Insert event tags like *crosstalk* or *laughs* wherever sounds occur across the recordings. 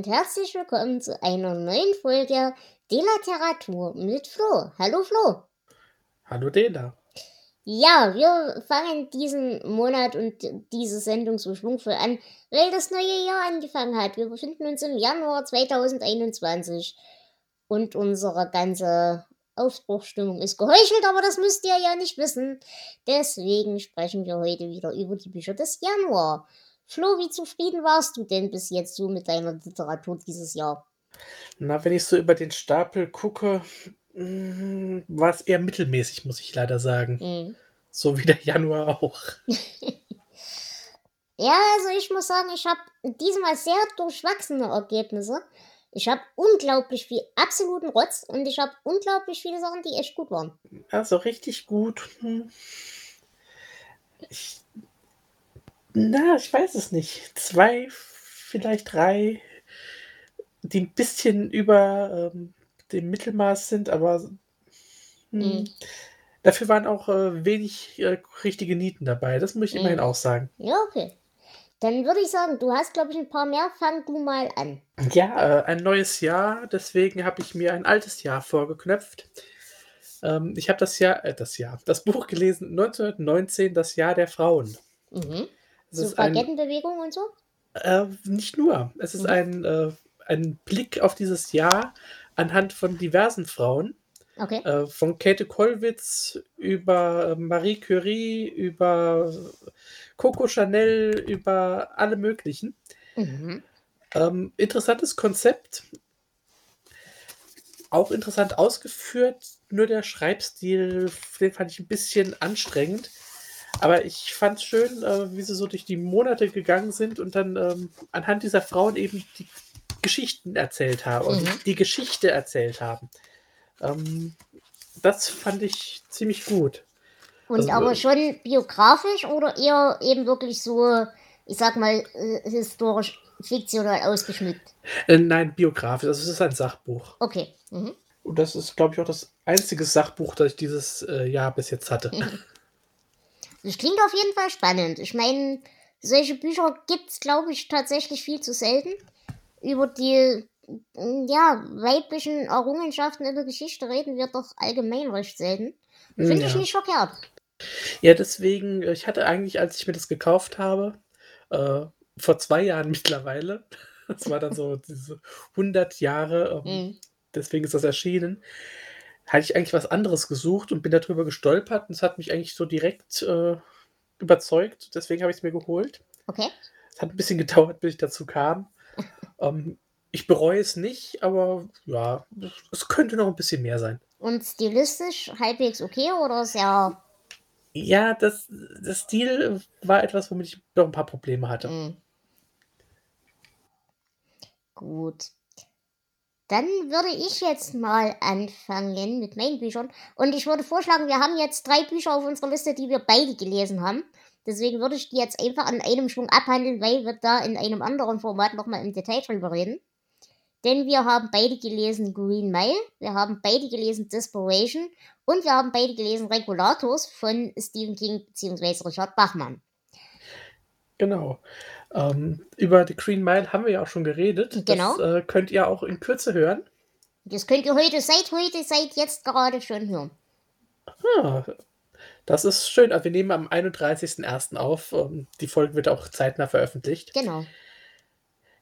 Und herzlich willkommen zu einer neuen Folge Delateratur mit Flo. Hallo Flo. Hallo Dela. Ja, wir fangen diesen Monat und diese Sendung so schwungvoll an, weil das neue Jahr angefangen hat. Wir befinden uns im Januar 2021 und unsere ganze Aufbruchstimmung ist geheuchelt, aber das müsst ihr ja nicht wissen. Deswegen sprechen wir heute wieder über die Bücher des Januar. Flo, wie zufrieden warst du denn bis jetzt so mit deiner Literatur dieses Jahr? Na, wenn ich so über den Stapel gucke, mm, war es eher mittelmäßig, muss ich leider sagen. Mhm. So wie der Januar auch. *laughs* Ja, also ich muss sagen, ich habe diesmal sehr durchwachsene Ergebnisse. Ich habe unglaublich viel absoluten Rotz und ich habe unglaublich viele Sachen, die echt gut waren. Also richtig gut. Ich, na, ich weiß es nicht. Zwei, vielleicht drei, die ein bisschen über ähm, dem Mittelmaß sind, aber hm, Mhm. dafür waren auch äh, wenig äh, richtige Nieten dabei. Das muss ich immerhin Mhm. auch sagen. Ja, okay. Dann würde ich sagen, du hast, glaube ich, ein paar mehr. Fang du mal an. Ja, äh, ein neues Jahr, deswegen habe ich mir ein altes Jahr vorgeknöpft. Ähm, ich habe das Jahr, äh, das Jahr, das Buch gelesen 1919, das Jahr der Frauen. Mhm. Es So Baguettenbewegung und so? äh, nicht nur, es ist Mhm. ein, äh, ein Blick auf dieses Jahr anhand von diversen Frauen. Okay. Äh, von Käthe Kollwitz über äh, Marie Curie, über Coco Chanel, über alle möglichen. Mhm. Ähm, interessantes Konzept. Auch interessant ausgeführt, nur der Schreibstil, den fand ich ein bisschen anstrengend. Aber ich fand es schön, äh, wie sie so durch die Monate gegangen sind und dann ähm, anhand dieser Frauen eben die Geschichten erzählt haben und Mhm. die Geschichte erzählt haben. Ähm, das fand ich ziemlich gut. Und Also, aber äh, schon biografisch oder eher eben wirklich so, ich sag mal, äh, historisch fiktional ausgeschmückt? Äh, nein, biografisch, also es ist ein Sachbuch. Okay. Mhm. Und das ist, glaube ich, auch das einzige Sachbuch, das ich dieses äh, Jahr bis jetzt hatte. Das klingt auf jeden Fall spannend. Ich meine, solche Bücher gibt es, glaube ich, tatsächlich viel zu selten. Über die mm, ja, weiblichen Errungenschaften in der Geschichte reden wir doch allgemein recht selten. Finde ich Ja. nicht verkehrt. Ja, deswegen, äh, ich hatte eigentlich, als ich mir das gekauft habe, äh, vor zwei Jahren *laughs* mittlerweile, das war dann so *laughs* diese 100 Jahre, ähm, Mhm. deswegen ist das erschienen, hatte ich eigentlich was anderes gesucht und bin darüber gestolpert und es hat mich eigentlich so direkt äh, überzeugt. Deswegen habe ich es mir geholt. Okay. Es hat ein bisschen *laughs* gedauert, bis ich dazu kam. ähm, ich bereue es nicht, aber ja, es könnte noch ein bisschen mehr sein. Und stilistisch halbwegs okay oder sehr. Ja, das, das Stil war etwas, womit ich noch ein paar Probleme hatte. Mhm. Gut. Dann würde ich jetzt mal anfangen mit meinen Büchern. Und ich würde vorschlagen, wir haben jetzt drei Bücher auf unserer Liste, die wir beide gelesen haben. Deswegen würde ich die jetzt einfach an einem Schwung abhandeln, weil wir da in einem anderen Format nochmal im Detail drüber reden. Denn wir haben beide gelesen Green Mile, wir haben beide gelesen Desperation und wir haben beide gelesen Regulators von Stephen King bzw. Richard Bachmann. Genau. Ähm, über The Green Mile haben wir ja auch schon geredet. Genau. Das äh, könnt ihr auch in Kürze hören. Das könnt ihr heute, seit heute, seit jetzt gerade schon hören. Ah, das ist schön. Also wir nehmen am 31.01. auf. Ähm, die Folge wird auch zeitnah veröffentlicht. Genau.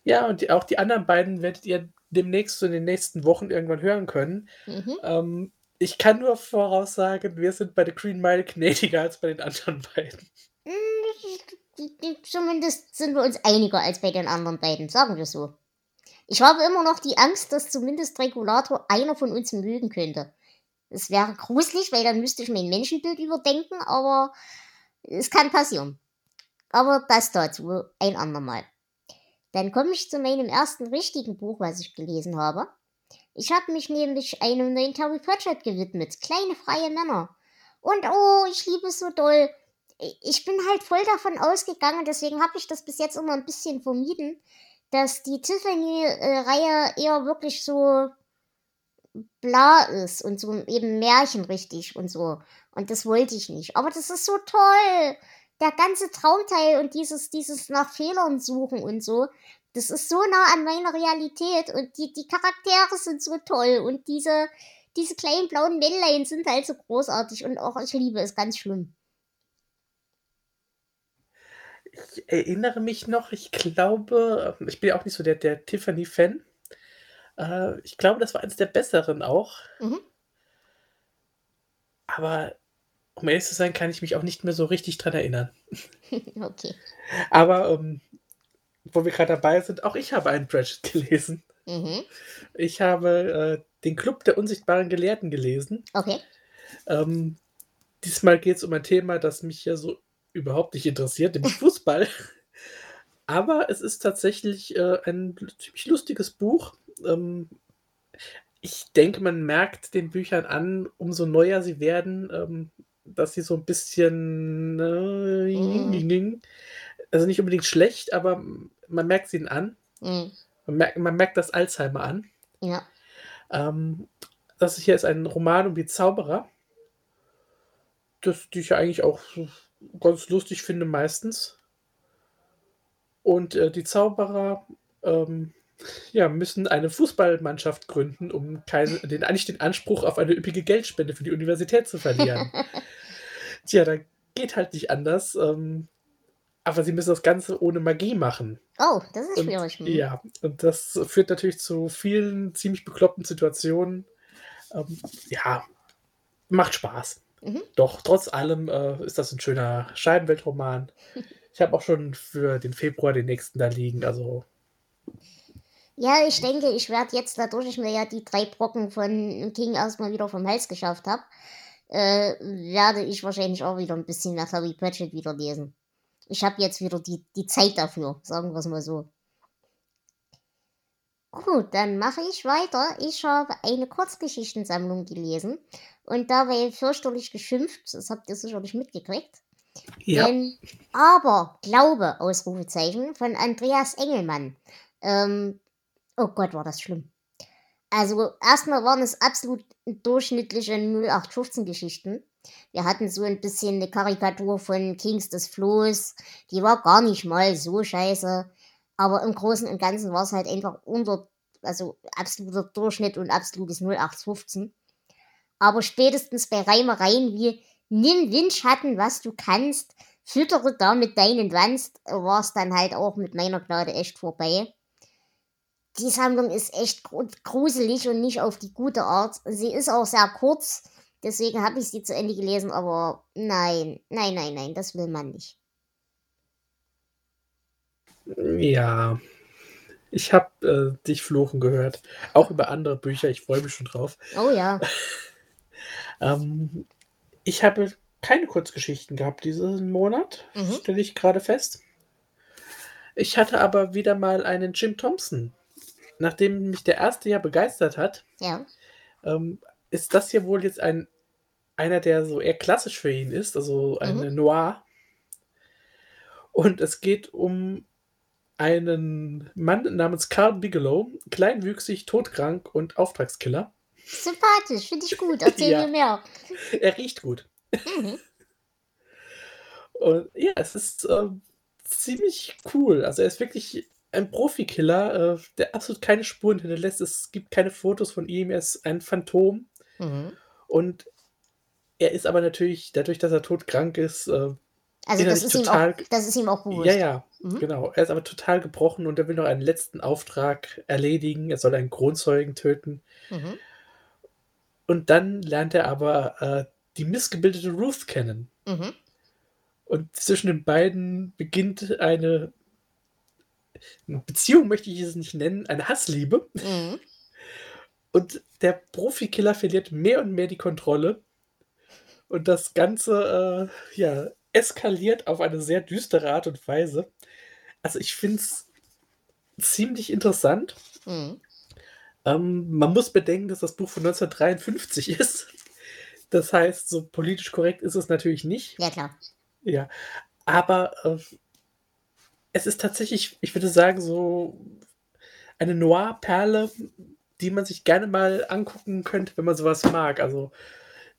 Ja, und die, auch die anderen beiden werdet ihr demnächst so in den nächsten Wochen irgendwann hören können. Mhm. Ähm, ich kann nur voraussagen, wir sind bei The Green Mile gnädiger als bei den anderen beiden. Zumindest sind wir uns einiger als bei den anderen beiden, sagen wir so. Ich habe immer noch die Angst, dass zumindest Regulator einer von uns mögen könnte. Es wäre gruselig, weil dann müsste ich mein Menschenbild überdenken, aber es kann passieren. Aber das dazu ein andermal. Dann komme ich zu meinem ersten richtigen Buch, was ich gelesen habe. Ich habe mich nämlich einem neuen Terry Pratchett gewidmet. Kleine freie Männer. Und oh, ich liebe es so doll. Ich bin halt voll davon ausgegangen, deswegen habe ich das bis jetzt immer ein bisschen vermieden, dass die Tiffany-Reihe eher wirklich so bla ist und so eben märchenrichtig und so. Und das wollte ich nicht. Aber das ist so toll. Der ganze Traumteil und dieses, dieses nach Fehlern suchen und so, das ist so nah an meiner Realität und die, die Charaktere sind so toll und diese, diese kleinen blauen Männlein sind halt so großartig und auch ich liebe es ganz schlimm. Ich erinnere mich noch, ich glaube, ich bin ja auch nicht so der, der Tiffany-Fan. Äh, ich glaube, das war eines der besseren auch. Mhm. Aber um ehrlich zu sein, kann ich mich auch nicht mehr so richtig dran erinnern. *laughs* okay. Aber ähm, wo wir gerade dabei sind, auch ich habe einen Pratchett *laughs* gelesen. Mhm. Ich habe äh, den Club der unsichtbaren Gelehrten gelesen. Okay. Ähm, diesmal geht es um ein Thema, das mich ja so überhaupt nicht interessiert, nämlich Fußball. *laughs* Aber es ist tatsächlich äh, ein ziemlich lustiges Buch. Ähm, ich denke, man merkt den Büchern an, umso neuer sie werden, ähm, dass sie so ein bisschen, äh, mhm. also nicht unbedingt schlecht, aber man merkt sie an. Mhm. Man, merkt, man merkt das Alzheimer an. Ja. Ähm, das hier ist ein Roman um die Zauberer. Das, die ich ja eigentlich auch ganz lustig finde, meistens. Und äh, die Zauberer ähm, ja, müssen eine Fußballmannschaft gründen, um keine, den, eigentlich den Anspruch auf eine üppige Geldspende für die Universität zu verlieren. *laughs* Tja, da geht halt nicht anders. Ähm, aber sie müssen das Ganze ohne Magie machen. Oh, das ist und, schwierig. Hm. Ja, und das führt natürlich zu vielen ziemlich bekloppten Situationen. Ähm, ja, macht Spaß. Mhm. Doch, trotz allem äh, ist das ein schöner Scheibenweltroman. *laughs* ich habe auch schon für den Februar den nächsten da liegen, also. Ja, ich denke, ich werde jetzt, dadurch ich mir ja die drei Brocken von King erstmal wieder vom Hals geschafft habe, äh, werde ich wahrscheinlich auch wieder ein bisschen nach Harry Pratchett wieder lesen. Ich habe jetzt wieder die, die Zeit dafür, sagen wir es mal so. Gut, dann mache ich weiter. Ich habe eine Kurzgeschichtensammlung gelesen und dabei fürchterlich geschimpft. Das habt ihr sicherlich mitgekriegt. Ja. Denn, aber, Glaube, Ausrufezeichen, von Andreas Engelmann. Ähm, oh Gott, war das schlimm. Also, erstmal waren es absolut durchschnittliche 0815-Geschichten. Wir hatten so ein bisschen eine Karikatur von Kings des Flohs. Die war gar nicht mal so scheiße. Aber im Großen und Ganzen war es halt einfach unter, also absoluter Durchschnitt und absolutes 0815. Aber spätestens bei Reimereien wie Nimm Windschatten, was du kannst, füttere damit deinen Wanst, war es dann halt auch mit meiner Gnade echt vorbei. Die Sammlung ist echt gruselig und nicht auf die gute Art. Sie ist auch sehr kurz, deswegen habe ich sie zu Ende gelesen, aber nein, nein, nein, nein, das will man nicht. Ja, ich habe äh, dich fluchen gehört. Auch über andere Bücher. Ich freue mich schon drauf. Oh ja. *laughs* ähm, ich habe keine Kurzgeschichten gehabt diesen Monat, mhm. stelle ich gerade fest. Ich hatte aber wieder mal einen Jim Thompson. Nachdem mich der erste ja begeistert hat, ja. ähm, ist das hier wohl jetzt ein einer, der so eher klassisch für ihn ist, also eine mhm. Noir. Und es geht um einen Mann namens Carl Bigelow, kleinwüchsig, todkrank und Auftragskiller. Sympathisch, finde ich gut. Erzähl *laughs* ja. mir mehr. Er riecht gut. Mhm. *laughs* Und ja, es ist äh, ziemlich cool. Also er ist wirklich ein Profikiller, äh, der absolut keine Spuren hinterlässt. Es gibt keine Fotos von ihm. Er ist ein Phantom. Mhm. Und er ist aber natürlich, dadurch, dass er todkrank ist, äh, also das ist, total, ihm auch, das ist ihm auch bewusst. Ja, ja, mhm. genau. Er ist aber total gebrochen und er will noch einen letzten Auftrag erledigen. Er soll einen Kronzeugen töten. Mhm. Und dann lernt er aber äh, die missgebildete Ruth kennen. Mhm. Und zwischen den beiden beginnt eine, Beziehung, möchte ich es nicht nennen, eine Hassliebe. Mhm. Und der Profikiller verliert mehr und mehr die Kontrolle. Und das Ganze, äh, ja, eskaliert auf eine sehr düstere Art und Weise. Also ich finde es ziemlich interessant. Mhm. Ähm, man muss bedenken, dass das Buch von 1953 *laughs* ist. Das heißt, so politisch korrekt ist es natürlich nicht. Ja, klar. Ja, aber äh, es ist tatsächlich, ich würde sagen, so eine Noir-Perle, die man sich gerne mal angucken könnte, wenn man sowas mag. Also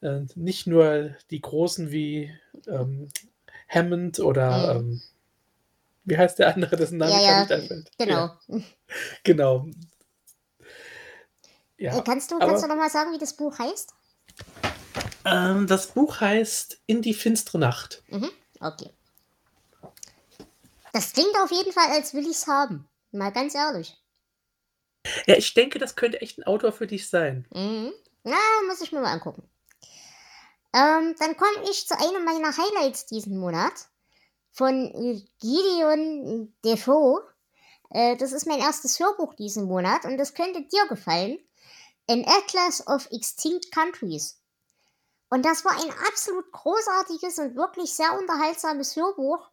äh, nicht nur die großen wie ähm, Hammond oder mhm. ähm, wie heißt der andere, dessen Name ja, ja, nicht einfällt. Genau. Ja. Genau. Ja, äh, kannst du, kannst du nochmal sagen, wie das Buch heißt? Ähm, das Buch heißt In die finstere Nacht. Mhm. Okay. Das klingt auf jeden Fall, als will ich es haben. Mal ganz ehrlich. Ja, ich denke, das könnte echt ein Autor für dich sein. Mhm. Na, muss ich mir mal angucken. Ähm, dann komme ich zu einem meiner Highlights diesen Monat von Gideon Defoe. Äh, das ist mein erstes Hörbuch diesen Monat und das könnte dir gefallen. An Atlas of Extinct Countries. Und das war ein absolut großartiges und wirklich sehr unterhaltsames Hörbuch.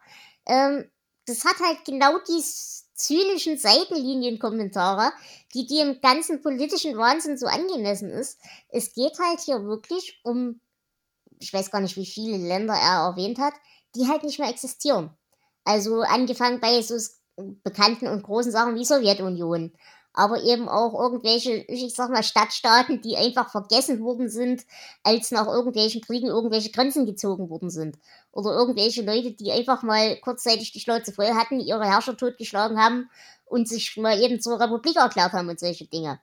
Ähm, das hat halt genau die zynischen Seitenlinienkommentare, die dem ganzen politischen Wahnsinn so angemessen ist. Es geht halt hier wirklich um, ich weiß gar nicht, wie viele Länder er erwähnt hat, die halt nicht mehr existieren. Also angefangen bei so bekannten und großen Sachen wie Sowjetunion aber eben auch irgendwelche, ich sag mal, Stadtstaaten, die einfach vergessen worden sind, als nach irgendwelchen Kriegen irgendwelche Grenzen gezogen worden sind. Oder irgendwelche Leute, die einfach mal kurzzeitig die Schnauze voll hatten, ihre Herrscher totgeschlagen haben und sich mal eben zur Republik erklärt haben und solche Dinge.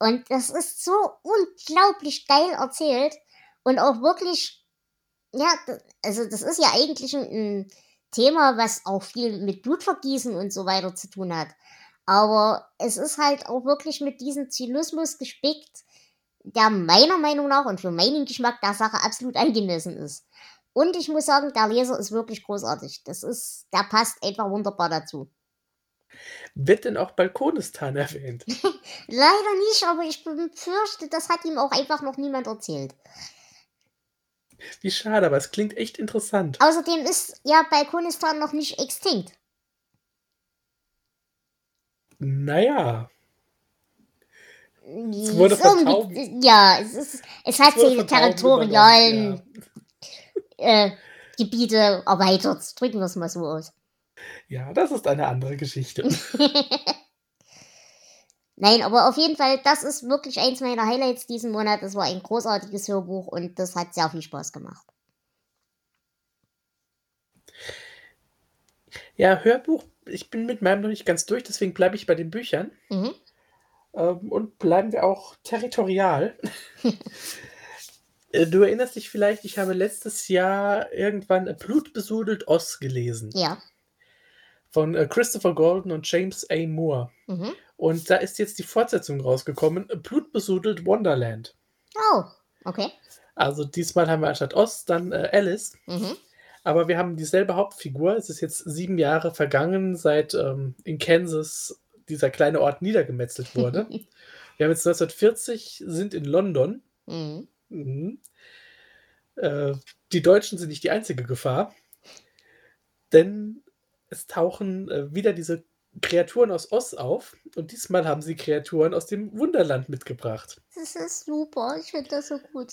Und das ist so unglaublich geil erzählt und auch wirklich, ja, also das ist ja eigentlich ein, ein Thema, was auch viel mit Blutvergießen und so weiter zu tun hat. Aber es ist halt auch wirklich mit diesem Zynismus gespickt, der meiner Meinung nach und für meinen Geschmack der Sache absolut angemessen ist. Und ich muss sagen, der Leser ist wirklich großartig. Das ist, der passt einfach wunderbar dazu. Wird denn auch Balkonistan *laughs* erwähnt? *laughs* Leider nicht, aber ich befürchte, das hat ihm auch einfach noch niemand erzählt. Wie schade, aber es klingt echt interessant. Außerdem ist ja Balkonistan noch nicht extinkt. Naja. Es wurde vertaubt. Ja, es, ist, es hat seine territorialen ja. äh, Gebiete erweitert. Drücken wir es mal so aus. Ja, das ist eine andere Geschichte. *laughs* Nein, aber auf jeden Fall, das ist wirklich eins meiner Highlights diesen Monat. Das war ein großartiges Hörbuch und das hat sehr viel Spaß gemacht. Ja, Hörbuch ich bin mit meinem noch nicht ganz durch, deswegen bleibe ich bei den Büchern. Mhm. Ähm, und bleiben wir auch territorial. *laughs* Äh, du erinnerst dich vielleicht, ich habe letztes Jahr irgendwann Blutbesudelt Oz gelesen. Ja. Von äh, Christopher Golden und James A. Moore. Mhm. Und da ist jetzt die Fortsetzung rausgekommen: Blutbesudelt Wonderland. Oh, okay. Also diesmal haben wir anstatt Oz dann äh, Alice. Mhm. Aber wir haben dieselbe Hauptfigur. Es ist jetzt sieben Jahre vergangen, seit ähm, in Kansas dieser kleine Ort niedergemetzelt wurde. *laughs* wir haben jetzt 1940, sind in London. Mhm. Mhm. Äh, die Deutschen sind nicht die einzige Gefahr, denn es tauchen äh, wieder diese Kreaturen aus Oz auf und diesmal haben sie Kreaturen aus dem Wunderland mitgebracht. Das ist super, ich finde das so gut.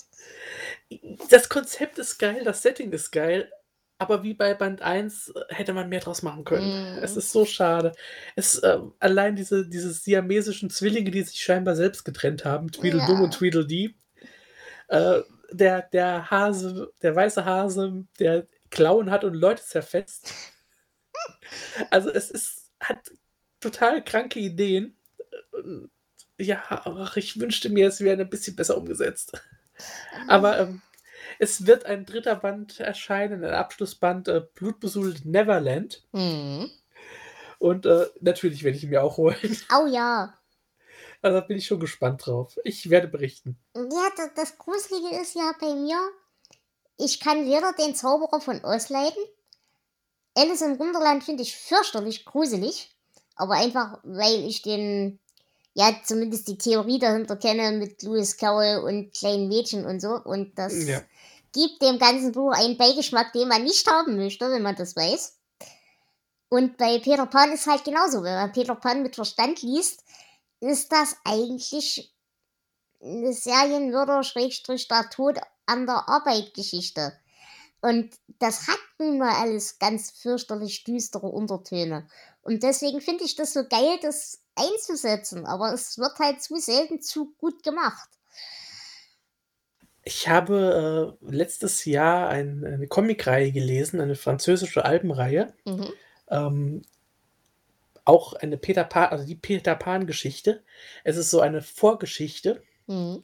Das Konzept ist geil, das Setting ist geil, aber wie bei Band 1 äh, hätte man mehr draus machen können. Mm. Es ist so schade. Es, äh, allein diese, diese siamesischen Zwillinge, die sich scheinbar selbst getrennt haben, Tweedledum ja. und Tweedledee. Äh, der, der Hase, der weiße Hase, der Klauen hat und Leute zerfetzt. *laughs* Also es ist, hat total kranke Ideen. Ja, ach, ich wünschte mir, es wäre ein bisschen besser umgesetzt. Aber ähm, es wird ein dritter Band erscheinen, ein Abschlussband, äh, Blutbesudelt Neverland. Mhm. Und äh, natürlich werde ich ihn mir auch holen. *laughs* Oh ja. Also da bin ich schon gespannt drauf. Ich werde berichten. Ja, das, das Gruselige ist ja bei mir, ich kann weder den Zauberer von Oz leiden. Alice im Wunderland finde ich fürchterlich gruselig. Aber einfach, weil ich den, ja, zumindest die Theorie dahinter kenne mit Lewis Carroll und kleinen Mädchen und so. Und das ja gibt dem ganzen Buch einen Beigeschmack, den man nicht haben möchte, wenn man das weiß. Und bei Peter Pan ist halt genauso. Wenn man Peter Pan mit Verstand liest, ist das eigentlich eine Serienmörder Schrägstrich der Tod an der Arbeit Geschichte. Und das hat nun mal alles ganz fürchterlich düstere Untertöne. Und deswegen finde ich das so geil, das einzusetzen. Aber es wird halt zu selten zu gut gemacht. Ich habe äh, letztes Jahr ein, eine Comicreihe gelesen, eine französische Albenreihe. Mhm. Ähm, auch eine Peter Pan, also die Peter Pan-Geschichte. Es ist so eine Vorgeschichte. Mhm.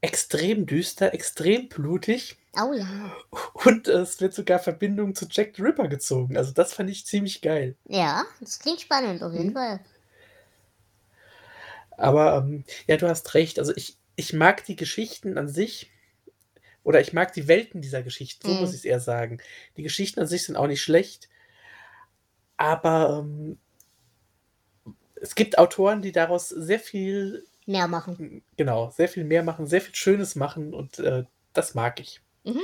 Extrem düster, extrem blutig. Oh ja. Und es wird sogar Verbindung zu Jack the Ripper gezogen. Also das fand ich ziemlich geil. Ja, das klingt spannend auf jeden mhm. Fall. Aber ähm, ja, du hast recht. Also ich, ich mag die Geschichten an sich. Oder ich mag die Welten dieser Geschichten, so mhm. muss ich es eher sagen. Die Geschichten an sich sind auch nicht schlecht. Aber ähm, es gibt Autoren, die daraus sehr viel mehr machen. Genau, sehr viel mehr machen, sehr viel Schönes machen und äh, das mag ich. Mhm.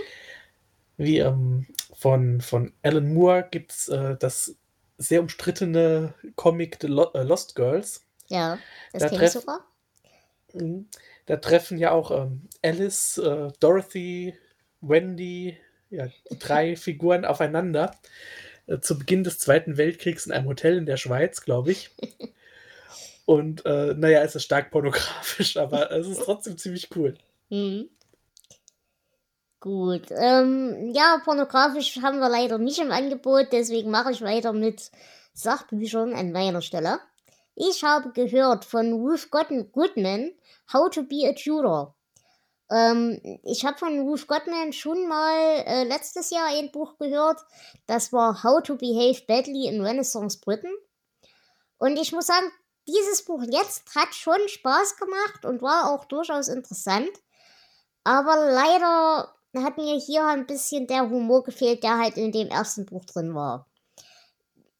Wie ähm, von, von Alan Moore gibt es äh, das sehr umstrittene Comic The äh, Lost Girls. Ja, das da kenne ich sogar. Mhm. Da treffen ja auch ähm, Alice, äh, Dorothy, Wendy, ja, drei *laughs* Figuren aufeinander äh, zu Beginn des Zweiten Weltkriegs in einem Hotel in der Schweiz, glaube ich. *laughs* Und äh, naja, es ist stark pornografisch, aber es ist trotzdem ziemlich cool. Mhm. Gut. Ähm, ja, pornografisch haben wir leider nicht im Angebot, deswegen mache ich weiter mit Sachbüchern an meiner Stelle. Ich habe gehört von Ruth Goodman How to be a Tutor. Ähm, ich habe von Ruth Goodman schon mal äh, letztes Jahr ein Buch gehört. Das war How to Behave Badly in Renaissance Britain. Und ich muss sagen, dieses Buch jetzt hat schon Spaß gemacht und war auch durchaus interessant. Aber leider hat mir hier ein bisschen der Humor gefehlt, der halt in dem ersten Buch drin war.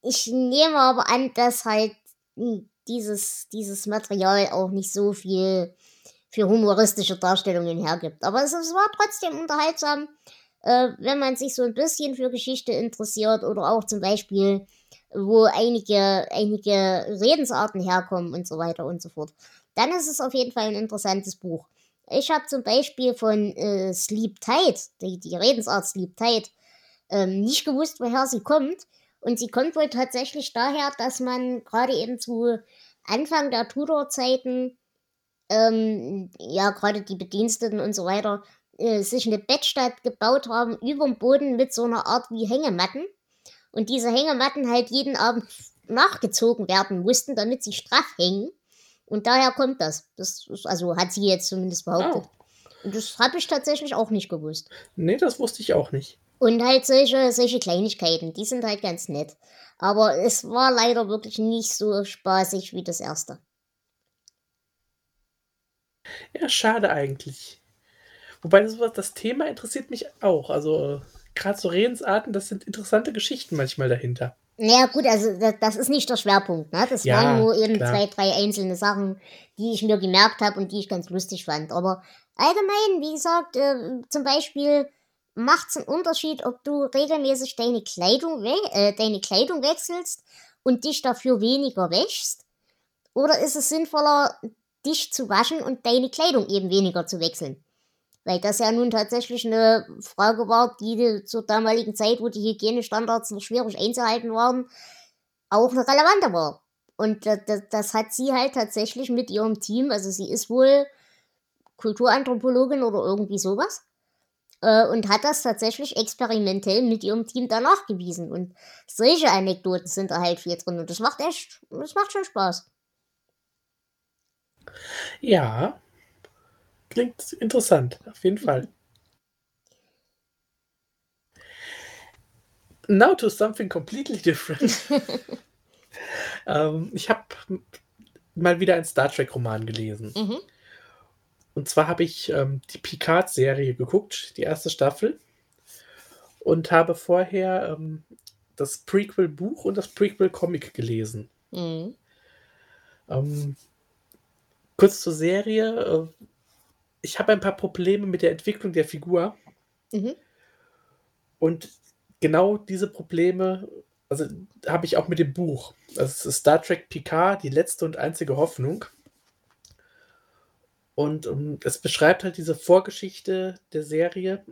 Ich nehme aber an, dass halt dieses, dieses Material auch nicht so viel für humoristische Darstellungen hergibt. Aber es, es war trotzdem unterhaltsam, äh, wenn man sich so ein bisschen für Geschichte interessiert oder auch zum Beispiel wo einige, einige Redensarten herkommen und so weiter und so fort. Dann ist es auf jeden Fall ein interessantes Buch. Ich habe zum Beispiel von äh, Sleep Tight, die, die Redensart Sleep Tight, ähm, nicht gewusst, woher sie kommt. Und sie kommt wohl tatsächlich daher, dass man gerade eben zu Anfang der Tudor-Zeiten, ähm, ja, gerade die Bediensteten und so weiter, äh, sich eine Bettstatt gebaut haben über dem Boden mit so einer Art wie Hängematten und diese Hängematten halt jeden Abend *laughs* nachgezogen werden mussten, damit sie straff hängen. Und daher kommt das. Das ist, also hat sie jetzt zumindest behauptet. Oh. Und das habe ich tatsächlich auch nicht gewusst. Nee, das wusste ich auch nicht. Und halt solche, solche Kleinigkeiten, die sind halt ganz nett. Aber es war leider wirklich nicht so spaßig wie das erste. Ja, schade eigentlich. Wobei das, das Thema interessiert mich auch. Also gerade so Redensarten, das sind interessante Geschichten manchmal dahinter. Ja, gut, also das, das ist nicht der Schwerpunkt. Ne? Das ja, waren nur eben klar. zwei, drei einzelne Sachen, die ich mir gemerkt habe und die ich ganz lustig fand. Aber allgemein, wie gesagt, äh, zum Beispiel macht es einen Unterschied, ob du regelmäßig deine Kleidung, äh, deine Kleidung wechselst und dich dafür weniger wäschst? Oder ist es sinnvoller, dich zu waschen und deine Kleidung eben weniger zu wechseln? Weil das ja nun tatsächlich eine Frage war, die zur damaligen Zeit, wo die Hygienestandards noch schwierig einzuhalten waren, auch eine relevante war. Und das, hat sie halt tatsächlich mit ihrem Team, also sie ist wohl Kulturanthropologin oder irgendwie sowas, äh, und hat das tatsächlich experimentell mit ihrem Team danach gewiesen. Und solche Anekdoten sind da halt viel drin und das macht echt, das macht schon Spaß. Ja, Klingt interessant, auf jeden Fall. Now to something completely different. *laughs* *laughs* ähm, ich habe mal wieder einen Star Trek-Roman gelesen. Mhm. Und zwar habe ich ähm, die Picard-Serie geguckt, die erste Staffel. Und habe vorher ähm, das Prequel-Buch und das Prequel-Comic gelesen. Mhm. Ähm, kurz zur Serie. Äh, ich habe ein paar Probleme mit der Entwicklung der Figur. Mhm. Und genau diese Probleme, also habe ich auch mit dem Buch. Das ist Star Trek Picard, die letzte und einzige Hoffnung. Und um, es beschreibt halt diese Vorgeschichte der Serie,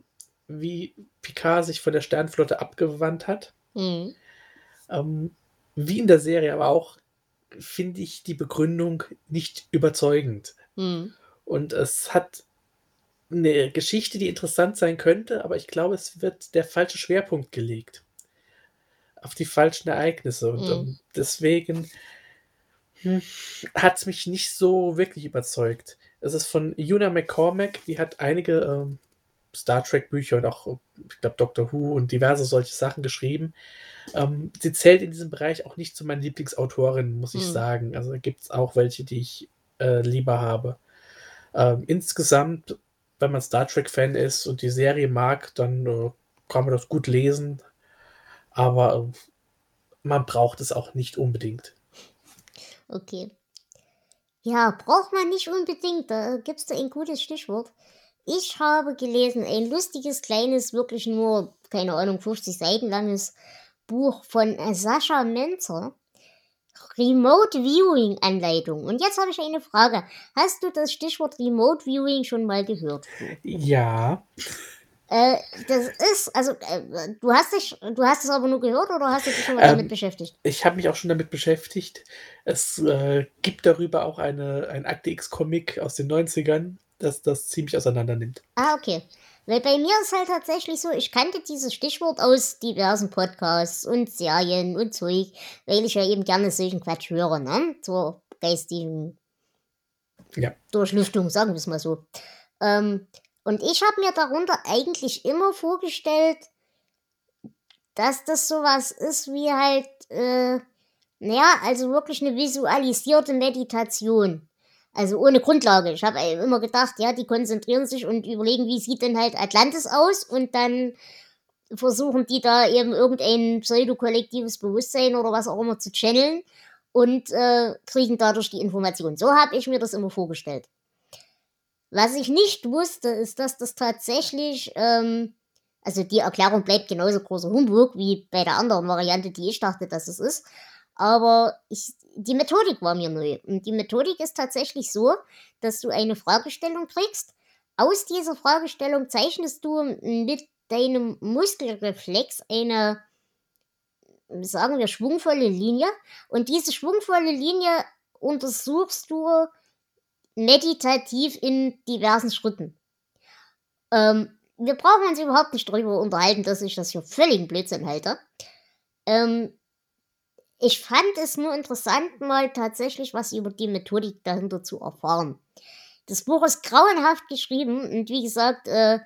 wie Picard sich von der Sternflotte abgewandt hat. Mhm. Ähm, wie in der Serie, aber auch finde ich die Begründung nicht überzeugend. Mhm. Und es hat eine Geschichte, die interessant sein könnte, aber ich glaube, es wird der falsche Schwerpunkt gelegt. Auf die falschen Ereignisse. Und Mhm. ähm, deswegen hm, hat es mich nicht so wirklich überzeugt. Es ist von Una McCormack, die hat einige ähm, Star Trek-Bücher und auch, ich glaube, Doctor Who und diverse solche Sachen geschrieben. Ähm, sie zählt in diesem Bereich auch nicht zu meinen Lieblingsautorinnen, muss ich Hm. sagen. Also gibt es auch welche, die ich äh, lieber habe. Ähm, insgesamt, wenn man Star Trek-Fan ist und die Serie mag, dann äh, kann man das gut lesen. Aber äh, man braucht es auch nicht unbedingt. Okay. Ja, braucht man nicht unbedingt. Da gibt's da ein gutes Stichwort. Ich habe gelesen, ein lustiges, kleines, wirklich nur, keine Ahnung, 50 Seiten langes Buch von Sascha Menzer. Remote Viewing Anleitung. Und jetzt habe ich eine Frage. Hast du das Stichwort Remote Viewing schon mal gehört? Ja, Äh, das ist, also, äh, du hast dich, du hast es aber nur gehört oder hast du dich schon mal Ähm, damit beschäftigt? ich habe mich auch schon damit beschäftigt. Es äh, gibt darüber auch eine, ein Akte X-Comic aus den 90ern, das das ziemlich auseinander nimmt. Ah, okay. Weil bei mir ist halt tatsächlich so, ich kannte dieses Stichwort aus diversen Podcasts und Serien und Zeug, weil ich ja eben gerne solchen Quatsch höre, ne? Zur geistigen Ja. Durchlüftung, sagen wir es mal so. Ähm, und ich habe mir darunter eigentlich immer vorgestellt, dass das sowas ist wie halt, äh, naja, also wirklich eine visualisierte Meditation. Also ohne Grundlage. Ich habe immer gedacht, ja, die konzentrieren sich und überlegen, wie sieht denn halt Atlantis aus und dann versuchen die da eben irgendein pseudo-kollektives Bewusstsein oder was auch immer zu channeln und äh, kriegen dadurch die Information. So habe ich mir das immer vorgestellt. Was ich nicht wusste, ist, dass das tatsächlich, ähm, also die Erklärung bleibt genauso großer Humbug wie bei der anderen Variante, die ich dachte, dass es ist. Aber ich, die Methodik war mir neu. Und die Methodik ist tatsächlich so, dass du eine Fragestellung kriegst. Aus dieser Fragestellung zeichnest du mit deinem Muskelreflex eine, sagen wir, schwungvolle Linie. Und diese schwungvolle Linie untersuchst du meditativ in diversen Schritten. Ähm, wir brauchen uns überhaupt nicht darüber unterhalten, dass ich das für völligen Blödsinn halte. Ähm, ich fand es nur interessant, mal tatsächlich was über die Methodik dahinter zu erfahren. Das Buch ist grauenhaft geschrieben und wie gesagt, äh,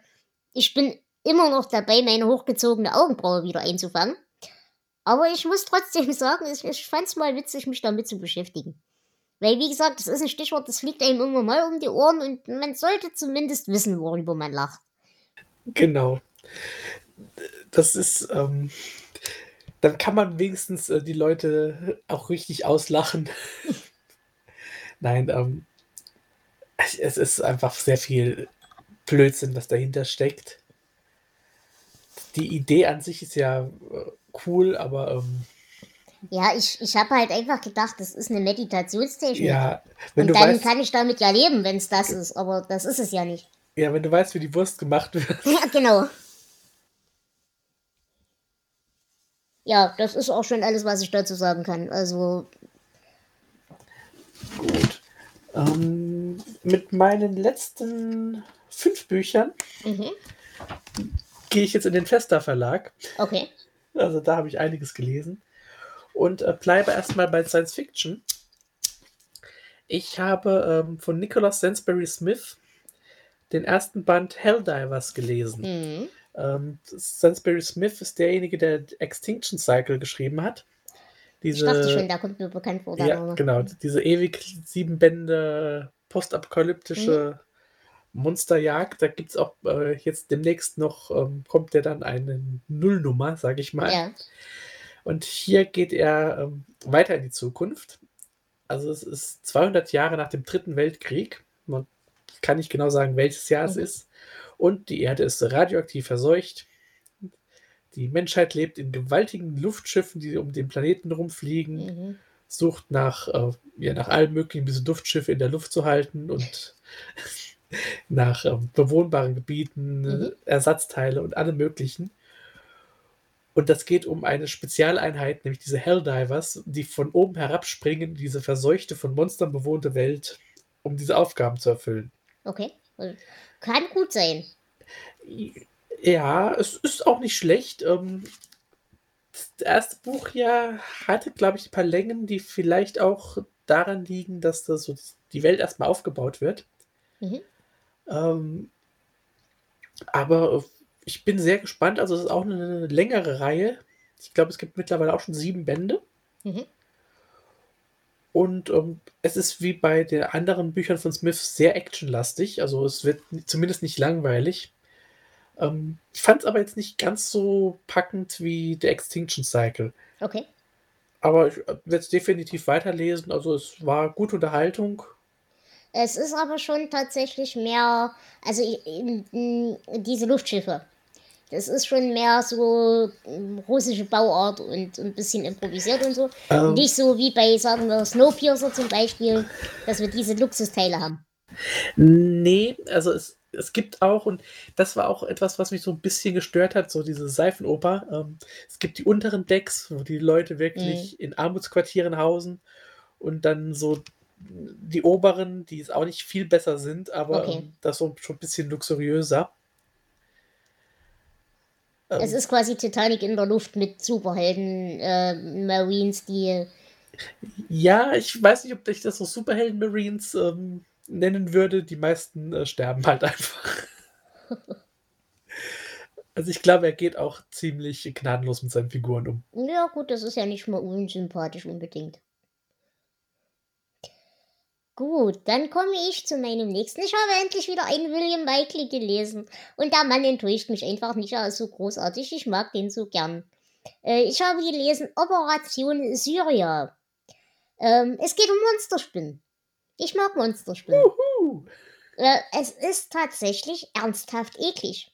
ich bin immer noch dabei, meine hochgezogene Augenbraue wieder einzufangen. Aber ich muss trotzdem *laughs* sagen, ich, ich fand es mal witzig, mich damit zu beschäftigen. Weil, wie gesagt, das ist ein Stichwort, das fliegt einem immer mal um die Ohren und man sollte zumindest wissen, worüber man lacht. Genau. Das ist, ähm, dann kann man wenigstens äh, die Leute auch richtig auslachen. *laughs* Nein, ähm, es, ist einfach sehr viel Blödsinn, was dahinter steckt. Die Idee an sich ist ja äh, cool, aber ähm, Ja, ich, ich habe halt einfach gedacht, das ist eine Meditationstechnik. ja, wenn und du dann weißt, kann ich damit ja leben, wenn es das ist. Aber das ist es ja nicht. ja, wenn du weißt, wie die Wurst gemacht wird, *laughs* Ja, genau. Ja, das ist auch schon alles, was ich dazu sagen kann. Also, gut. Ähm, mit meinen letzten fünf Büchern mhm. gehe ich jetzt in den Fester Verlag. okay. Also da habe ich einiges gelesen. Und äh, bleibe erstmal bei Science Fiction. Ich habe ähm, von Nicholas Sainsbury Smith den ersten Band Helldivers gelesen. Mhm. Ähm, Sainsbury Smith ist derjenige, der Extinction Cycle geschrieben hat. Ich dachte Diese, schon, da kommt mir bekannt vor. ja, Name. genau, diese ewig sieben Bände postapokalyptische Monsterjagd. Da gibt es auch äh, jetzt demnächst noch, ähm, kommt der dann eine Nullnummer, sage ich mal. Ja. Und hier geht er ähm, weiter in die Zukunft. Also es ist 200 Jahre nach dem Dritten Weltkrieg. Man kann nicht genau sagen, welches Jahr es Mhm. ist. Und die Erde ist radioaktiv verseucht. Die Menschheit lebt in gewaltigen Luftschiffen, die um den Planeten rumfliegen, Mhm. sucht nach, äh, ja, nach allem möglichen, diese Luftschiffe in der Luft zu halten und *laughs* nach ähm, bewohnbaren Gebieten, mhm. Ersatzteile und allem Möglichen. Und das geht um eine Spezialeinheit, nämlich diese Helldivers, die von oben herabspringen, diese verseuchte, von Monstern bewohnte Welt, um diese Aufgaben zu erfüllen. Okay. Kann gut sein. Ja, es ist auch nicht schlecht. Ähm, das erste Buch ja hatte, glaube ich, ein paar Längen, die vielleicht auch daran liegen, dass das so die Welt erstmal aufgebaut wird. Mhm. Ähm, aber ich bin sehr gespannt. Also, es ist auch eine längere Reihe. Ich glaube, es gibt mittlerweile auch schon sieben Bände. Mhm. Und ähm, es ist wie bei den anderen Büchern von Smith sehr actionlastig. Also, es wird zumindest nicht langweilig. Ähm, ich fand es aber jetzt nicht ganz so packend wie The Extinction Cycle. Okay. Aber ich äh, werde es definitiv weiterlesen. Also, es war gute Unterhaltung. Es ist aber schon tatsächlich mehr, also diese Luftschiffe. Das ist schon mehr so ähm, russische Bauart und ein bisschen improvisiert und so. Ähm, Nicht so wie bei, sagen wir, Snowpiercer zum Beispiel, dass wir diese Luxusteile haben. Nee, also es, es gibt auch, und das war auch etwas, was mich so ein bisschen gestört hat, so diese Seifenoper. Ähm, es gibt die unteren Decks, wo die Leute wirklich mhm. in Armutsquartieren hausen und dann so die oberen, die es auch nicht viel besser sind, aber okay. ähm, das so schon ein bisschen luxuriöser. Es ähm. ist quasi Titanic in der Luft mit Superhelden äh, Marines, die. Ja, ich weiß nicht, ob ich das so Superhelden Marines ähm, nennen würde. Die meisten äh, sterben halt einfach. *laughs* also ich glaube, er geht auch ziemlich gnadenlos mit seinen Figuren um. Ja, gut, das ist ja nicht mal unsympathisch unbedingt. Gut, dann komme ich zu meinem nächsten. Ich habe endlich wieder einen William Michael gelesen. Und der Mann enttäuscht mich einfach nicht. Er ist so großartig. Ich mag den so gern. Äh, ich habe gelesen Operation Syria. Ähm, es geht um Monsterspinnen. Ich mag Monsterspinnen. Äh, es ist tatsächlich ernsthaft eklig.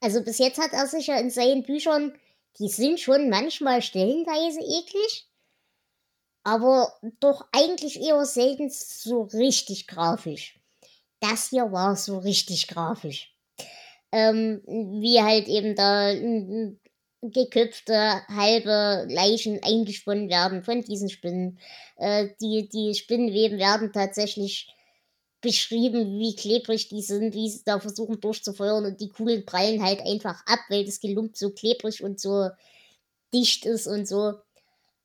Also bis jetzt hat er sich ja in seinen Büchern, die sind schon manchmal stellenweise eklig aber doch eigentlich eher selten so richtig grafisch. Das hier war so richtig grafisch. Ähm, wie halt eben da geköpfte halbe Leichen eingesponnen werden von diesen Spinnen. Äh, die, die Spinnenweben werden tatsächlich beschrieben, wie klebrig die sind, wie sie da versuchen durchzufeuern und die Kugeln prallen halt einfach ab, weil das Gelump so klebrig und so dicht ist und so.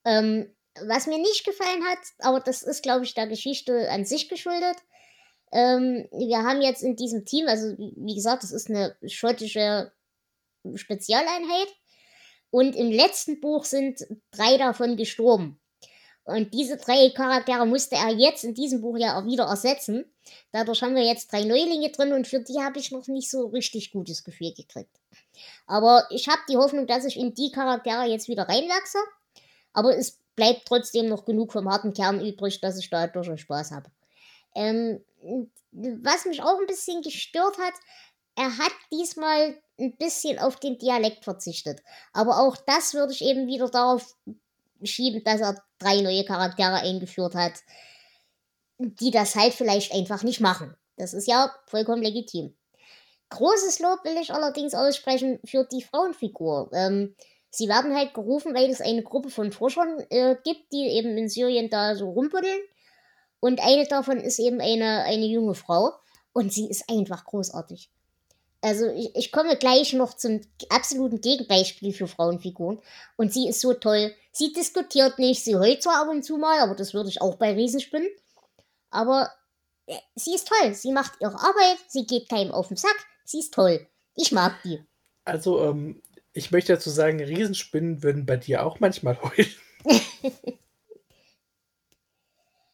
Ähm, was mir nicht gefallen hat, aber das ist, glaube ich, der Geschichte an sich geschuldet. Ähm, wir haben jetzt in diesem Team, also wie gesagt, das ist eine schottische Spezialeinheit. Und im letzten Buch sind drei davon gestorben. Und diese drei Charaktere musste er jetzt in diesem Buch ja auch wieder ersetzen. Dadurch haben wir jetzt drei Neulinge drin und für die habe ich noch nicht so richtig gutes Gefühl gekriegt. Aber ich habe die Hoffnung, dass ich in die Charaktere jetzt wieder reinwachse. Aber es bleibt trotzdem noch genug vom harten Kern übrig, dass ich da durchaus Spaß habe. Ähm, was mich auch ein bisschen gestört hat, er hat diesmal ein bisschen auf den Dialekt verzichtet. Aber auch das würde ich eben wieder darauf schieben, dass er drei neue Charaktere eingeführt hat, die das halt vielleicht einfach nicht machen. Das ist ja vollkommen legitim. Großes Lob will ich allerdings aussprechen für die Frauenfigur. Ähm, Sie werden halt gerufen, weil es eine Gruppe von Forschern äh, gibt, die eben in Syrien da so rumbuddeln. Und eine davon ist eben eine, eine junge Frau. Und sie ist einfach großartig. Also ich, ich komme gleich noch zum absoluten Gegenbeispiel für Frauenfiguren. Und sie ist so toll. Sie diskutiert nicht, sie heult zwar ab und zu mal, aber das würde ich auch bei Riesenspinnen. Aber äh, sie ist toll. Sie macht ihre Arbeit, sie geht keinem auf den Sack. Sie ist toll. Ich mag die. Also, ähm, ich möchte dazu sagen, Riesenspinnen würden bei dir auch manchmal *laughs* heulen.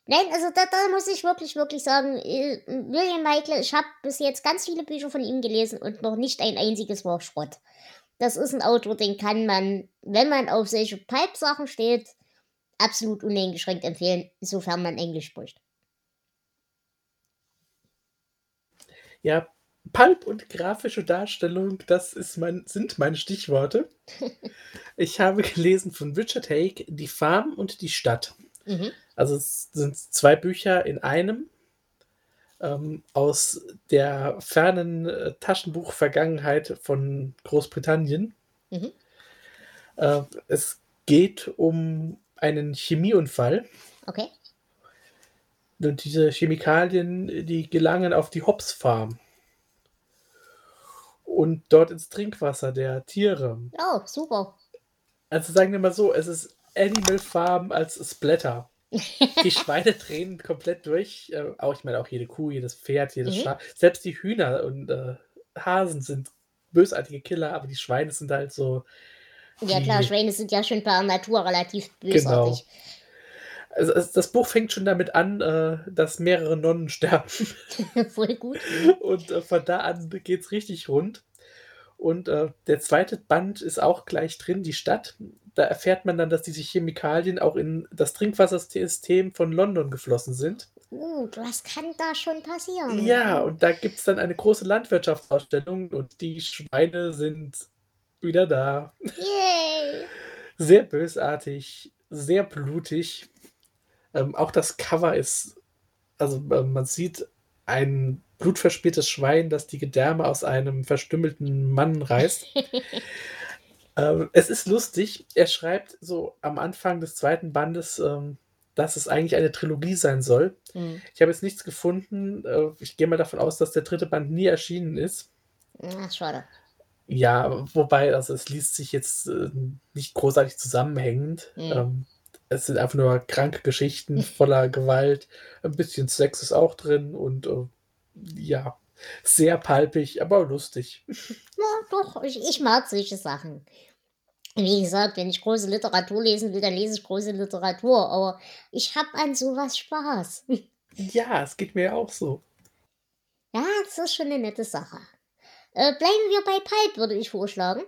Nein, also da, da, muss ich wirklich, wirklich sagen, äh, William Michael, ich habe bis jetzt ganz viele Bücher von ihm gelesen und noch nicht ein einziges war Schrott. Das ist ein Autor, den kann man, wenn man auf solche Pipe-Sachen steht, absolut uneingeschränkt empfehlen, sofern man Englisch spricht. Ja, Pulp und grafische Darstellung, das ist mein, sind meine Stichworte. ich habe gelesen von Richard Haig Die Farm und die Stadt. Mhm. Also es sind zwei Bücher in einem. ähm, aus der fernen äh, Taschenbuch-Vergangenheit von Großbritannien. Mhm. Äh, es geht um einen Chemieunfall. Okay. Und diese Chemikalien, die gelangen auf die Hobbs Farm. Und dort ins Trinkwasser der Tiere. Oh, super. Also sagen wir mal so, es ist Animal Farm als Splatter. *laughs* Die Schweine drehen komplett durch. Äh, auch, ich meine, auch jede Kuh, jedes Pferd, jedes Mhm. Schaf. Selbst die Hühner und äh, Hasen sind bösartige Killer, aber die Schweine sind halt so. Ja klar, Schweine sind ja schon per Natur relativ Genau. Also es, das Buch fängt schon damit an, äh, dass mehrere Nonnen sterben. *laughs* Voll gut. Und äh, von da an geht's richtig rund. Und äh, der zweite Band ist auch gleich drin, die Stadt. Da erfährt man dann, dass diese Chemikalien auch in das Trinkwassersystem von London geflossen sind. Uh, was kann da schon passieren? Ja, und da gibt es dann eine große Landwirtschaftsausstellung und die Schweine sind wieder da. Yay! Sehr bösartig, sehr blutig. Ähm, auch das Cover ist, also äh, man sieht ein blutverschmiertes Schwein, das die Gedärme aus einem verstümmelten Mann reißt. *laughs* ähm, es ist lustig. Er schreibt so am Anfang des zweiten Bandes, ähm, dass es eigentlich eine Trilogie sein soll. Hm. Ich habe jetzt nichts gefunden. Äh, Ich gehe mal davon aus, dass der dritte Band nie erschienen ist. Ach, schade. Ja, wobei, also es liest sich jetzt äh, nicht großartig zusammenhängend. Mhm. Ähm, es sind einfach nur kranke Geschichten *laughs* voller Gewalt. Ein bisschen Sex ist auch drin und äh, ja, sehr palpig, aber lustig. *laughs* Ja, doch, ich, ich mag solche Sachen. Wie gesagt, wenn ich große Literatur lesen will, dann lese ich große Literatur, aber ich habe an sowas Spaß. *laughs* Ja, es geht mir auch so. Ja, das ist schon eine nette Sache. Äh, bleiben wir bei Pulp, würde ich vorschlagen.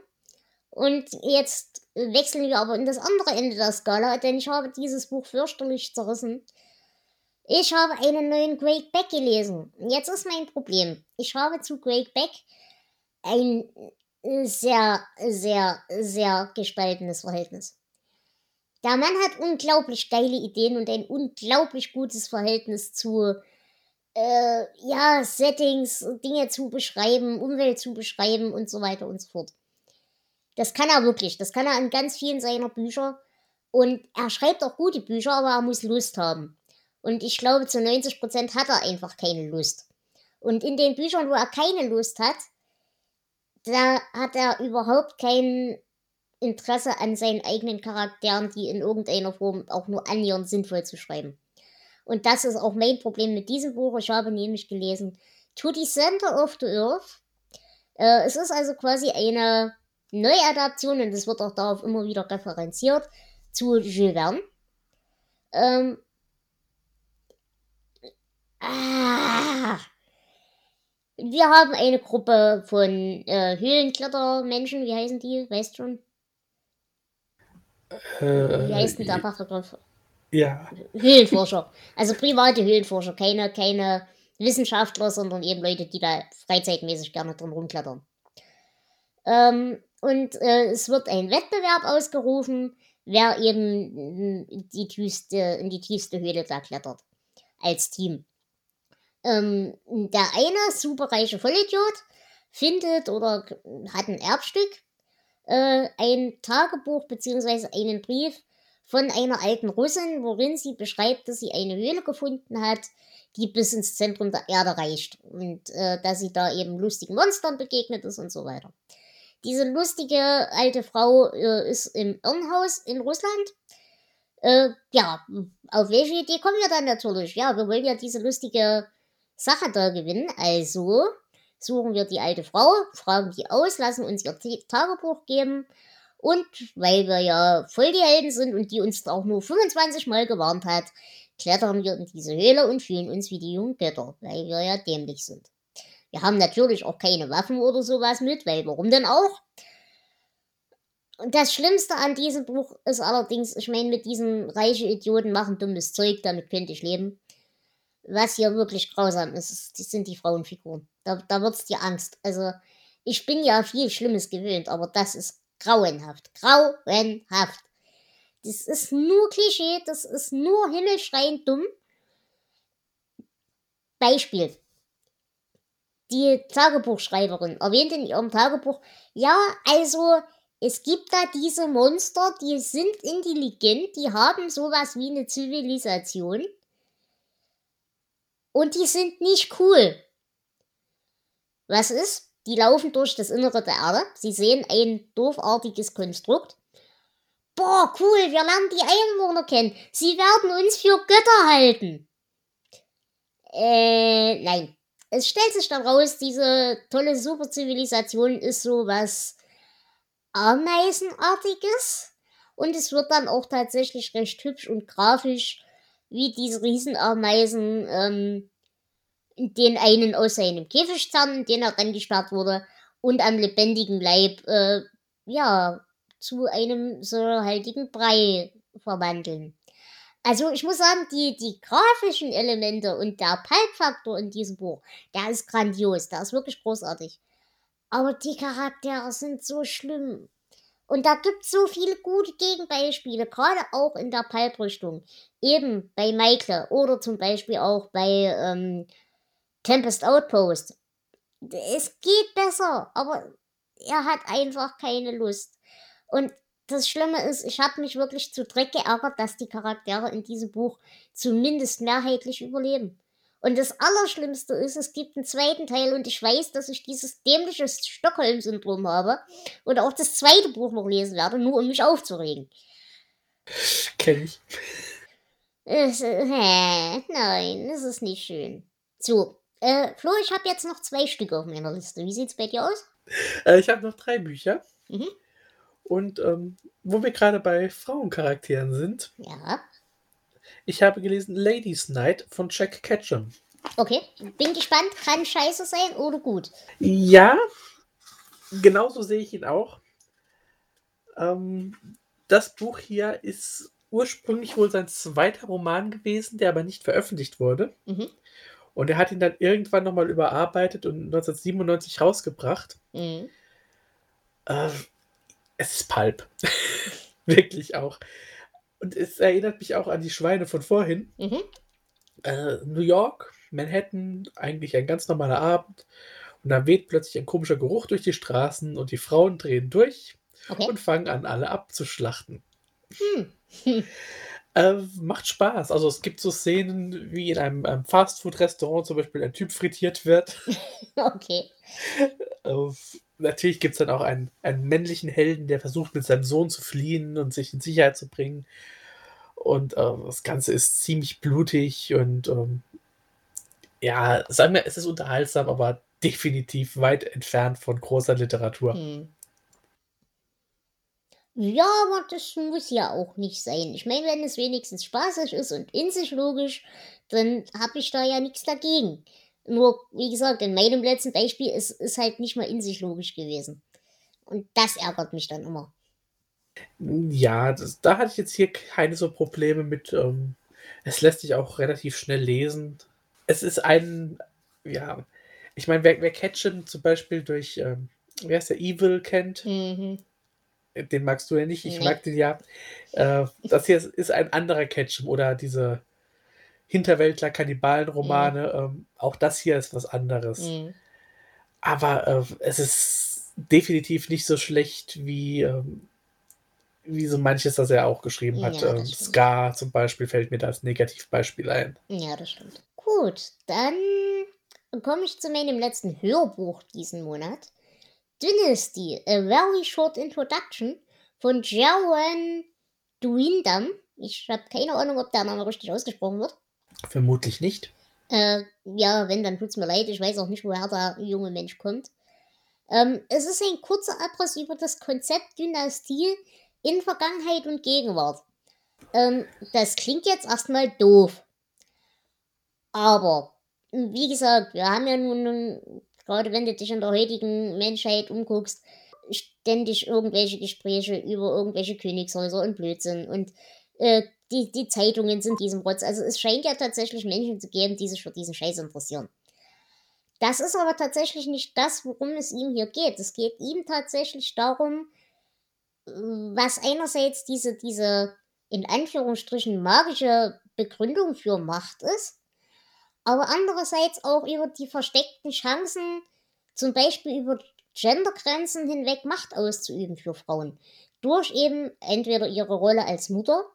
Und jetzt wechseln wir aber in das andere Ende der Skala, denn ich habe dieses Buch fürchterlich zerrissen. Ich habe einen neuen Greg Beck gelesen. Jetzt ist mein Problem. Ich habe zu Greg Beck ein sehr, sehr, sehr gespaltenes Verhältnis. Der Mann hat unglaublich geile Ideen und ein unglaublich gutes Verhältnis zu äh, ja, Settings, Dinge zu beschreiben, Umwelt zu beschreiben und so weiter und so fort. Das kann er wirklich. Das kann er in ganz vielen seiner Bücher. Und er schreibt auch gute Bücher, aber er muss Lust haben. Und ich glaube, zu 90% hat er einfach keine Lust. Und in den Büchern, wo er keine Lust hat, da hat er überhaupt kein Interesse an seinen eigenen Charakteren, die in irgendeiner Form auch nur annähernd sinnvoll zu schreiben. Und das ist auch mein Problem mit diesem Buch. Ich habe nämlich gelesen To the Center of the Earth. Äh, es ist also quasi eine Neuadaption, und es wird auch darauf immer wieder referenziert, zu Jules Verne. Ähm, ah, wir haben eine Gruppe von äh, Höhlenklettermenschen, wie heißen die? Weißt schon? Äh, Wie heißt denn der Fachbegriff? Ja, Höhlenforscher. Also private Höhlenforscher, keine, keine Wissenschaftler, sondern eben Leute, die da freizeitmäßig gerne drin rumklettern. Ähm, und äh, es wird ein Wettbewerb ausgerufen, wer eben mm, die tiefste, in die tiefste Höhle da klettert. Als Team. Ähm, der eine superreiche Vollidiot findet oder hat ein Erbstück, äh, ein Tagebuch beziehungsweise einen Brief von einer alten Russin, worin sie beschreibt, dass sie eine Höhle gefunden hat, die bis ins Zentrum der Erde reicht und äh, dass sie da eben lustigen Monstern begegnet ist und so weiter. Diese lustige alte Frau äh, ist im Irrenhaus in Russland. Äh, ja, auf welche Idee kommen wir dann natürlich? Ja, wir wollen ja diese lustige Sache da gewinnen. Also suchen wir die alte Frau, fragen die aus, lassen uns ihr Tagebuch geben. Und weil wir ja voll die Helden sind und die uns auch nur 25 Mal gewarnt hat, klettern wir in diese Höhle und fühlen uns wie die jungen Götter, weil wir ja dämlich sind. Wir haben natürlich auch keine Waffen oder sowas mit, weil warum denn auch? Und das Schlimmste an diesem Buch ist allerdings, ich meine, mit diesen reiche Idioten machen dummes Zeug, damit könnte ich leben. Was hier wirklich grausam ist, ist- sind die Frauenfiguren. Da, da wird's dir Angst. Also, ich bin ja viel Schlimmes gewöhnt, aber das ist grauenhaft. Grauenhaft. Das ist nur Klischee, das ist nur himmelschreiend dumm. Beispiel. Die Tagebuchschreiberin erwähnt in ihrem Tagebuch, ja, also es gibt da diese Monster, die sind intelligent, die haben sowas wie eine Zivilisation und die sind nicht cool. Was ist? Die laufen durch das Innere der Erde, sie sehen ein dorfartiges Konstrukt. Boah, cool, wir lernen die Einwohner kennen. Sie werden uns für Götter halten. Äh, nein es stellt sich dann raus, diese tolle Superzivilisation ist so was Ameisenartiges. Und es wird dann auch tatsächlich recht hübsch und grafisch, wie diese Riesenameisen ähm, den einen aus seinem Käfig zerren, den er rangesperrt wurde, und am lebendigen Leib, äh, ja, zu einem säurehaltigen Brei verwandeln. Also ich muss sagen, die, die grafischen Elemente und der Pulp-Faktor in diesem Buch, der ist grandios, der ist wirklich großartig. Aber die Charaktere sind so schlimm. Und da gibt es so viele gute Gegenbeispiele, gerade auch in der Pulp-Richtung. Eben bei Michael oder zum Beispiel auch bei ähm, Tempest Outpost. Es geht besser, aber er hat einfach keine Lust. Und das Schlimme ist, ich habe mich wirklich zu Dreck geärgert, dass die Charaktere in diesem Buch zumindest mehrheitlich überleben. Und das Allerschlimmste ist, es gibt einen zweiten Teil und ich weiß, dass ich dieses dämliche Stockholm-Syndrom habe und auch das zweite Buch noch lesen werde, nur um mich aufzuregen. Kenn ich. Es, äh, nein, das ist nicht schön. So, äh, Flo, ich habe jetzt noch zwei Stücke auf meiner Liste. Wie sieht's bei dir aus? Äh, ich habe noch drei Bücher. Mhm. Und ähm, wo wir gerade bei Frauencharakteren sind. Ja. Ich habe gelesen Ladies Night von Jack Ketchum. Okay, bin gespannt. Kann scheiße sein oder gut? Ja, genauso sehe ich ihn auch. Ähm, das Buch hier ist ursprünglich wohl sein zweiter Roman gewesen, der aber nicht veröffentlicht wurde. Mhm. Und er hat ihn dann irgendwann nochmal überarbeitet und 1997 rausgebracht. Mhm. Äh, es ist Pulp. *laughs* Wirklich auch. Und es erinnert mich auch an die Schweine von vorhin. Mhm. Äh, New York, Manhattan, eigentlich ein ganz normaler Abend. Und da weht plötzlich ein komischer Geruch durch die Straßen und die Frauen drehen durch okay. und fangen an, alle abzuschlachten. Hm. *laughs* Äh, macht Spaß. Also es gibt so Szenen, wie in einem, einem Fastfood-Restaurant zum Beispiel ein Typ frittiert wird. *laughs* okay. Äh, natürlich gibt es dann auch einen, einen männlichen Helden, der versucht, mit seinem Sohn zu fliehen und sich in Sicherheit zu bringen. Und äh, das Ganze ist ziemlich blutig und ähm, ja, sagen wir, es ist unterhaltsam, aber definitiv weit entfernt von großer Literatur. Hm. Ja, aber das muss ja auch nicht sein. Ich meine, wenn es wenigstens spaßig ist und in sich logisch, dann habe ich da ja nichts dagegen. Nur, wie gesagt, in meinem letzten Beispiel ist es halt nicht mal in sich logisch gewesen. Und das ärgert mich dann immer. Ja, das, da hatte ich jetzt hier keine so Probleme mit. Ähm, es lässt sich auch relativ schnell lesen. Es ist ein, ja, ich meine, wer, wer Ketchum zum Beispiel durch, ähm, wer ist der Evil kennt, mhm. den magst du ja nicht, ich nee. mag den ja. Äh, das hier ist, ist ein anderer Ketchum oder diese Hinterwäldler, Kannibalen-Romane. Mhm. Ähm, auch das hier ist was anderes. Mhm. Aber äh, es ist definitiv nicht so schlecht wie, ähm, wie so manches, das er auch geschrieben hat. Ja, ähm, Scar zum Beispiel fällt mir da als Negativbeispiel ein. Ja, das stimmt. Gut, dann komme ich zu meinem letzten Hörbuch diesen Monat. Dynasty, A Very Short Introduction von Jawan Duindam. Ich habe keine Ahnung, ob der Name richtig ausgesprochen wird. Vermutlich nicht. Äh, ja, wenn, dann tut's mir leid. Ich weiß auch nicht, woher der junge Mensch kommt. Ähm, es ist ein kurzer Abriss über das Konzept Dynastie in Vergangenheit und Gegenwart. Ähm, das klingt jetzt erstmal doof. Aber, wie gesagt, wir haben ja nun, gerade wenn du dich in der heutigen Menschheit umguckst, ständig irgendwelche Gespräche über irgendwelche Königshäuser und Blödsinn. Und äh, die, die Zeitungen sind diesem Rotz. Also es scheint ja tatsächlich Menschen zu geben, die sich für diesen Scheiß interessieren. Das ist aber tatsächlich nicht das, worum es ihm hier geht. Es geht ihm tatsächlich darum, was einerseits diese, diese in Anführungsstrichen magische Begründung für Macht ist, aber andererseits auch über die versteckten Chancen, zum Beispiel über Gendergrenzen hinweg Macht auszuüben für Frauen. Durch eben entweder ihre Rolle als Mutter